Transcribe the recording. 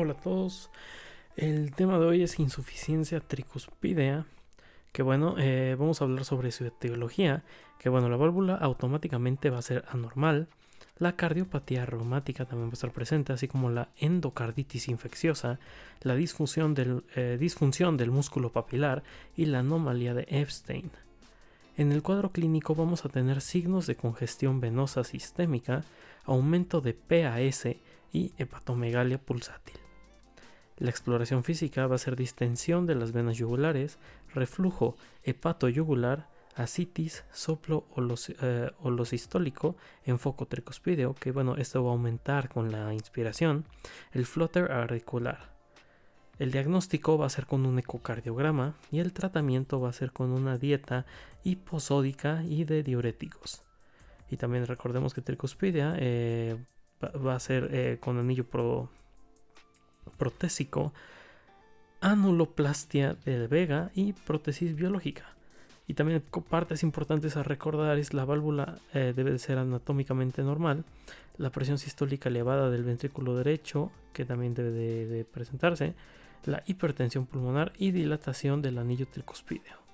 Hola a todos. El tema de hoy es insuficiencia tricuspidea. Que bueno, eh, vamos a hablar sobre su etiología. Que bueno, la válvula automáticamente va a ser anormal. La cardiopatía reumática también va a estar presente, así como la endocarditis infecciosa, la disfunción del, eh, disfunción del músculo papilar y la anomalía de Epstein. En el cuadro clínico vamos a tener signos de congestión venosa sistémica, aumento de PAS y hepatomegalia pulsátil. La exploración física va a ser distensión de las venas yugulares, reflujo hepatoyugular, asitis, soplo eh, holosistólico en foco tricuspideo, que bueno, esto va a aumentar con la inspiración, el flutter auricular. El diagnóstico va a ser con un ecocardiograma y el tratamiento va a ser con una dieta hiposódica y de diuréticos. Y también recordemos que tricuspidia eh, va a ser eh, con anillo pro protésico, anuloplastia de Vega y prótesis biológica. Y también partes importantes a recordar es la válvula eh, debe de ser anatómicamente normal, la presión sistólica elevada del ventrículo derecho, que también debe de, de presentarse, la hipertensión pulmonar y dilatación del anillo tricuspideo.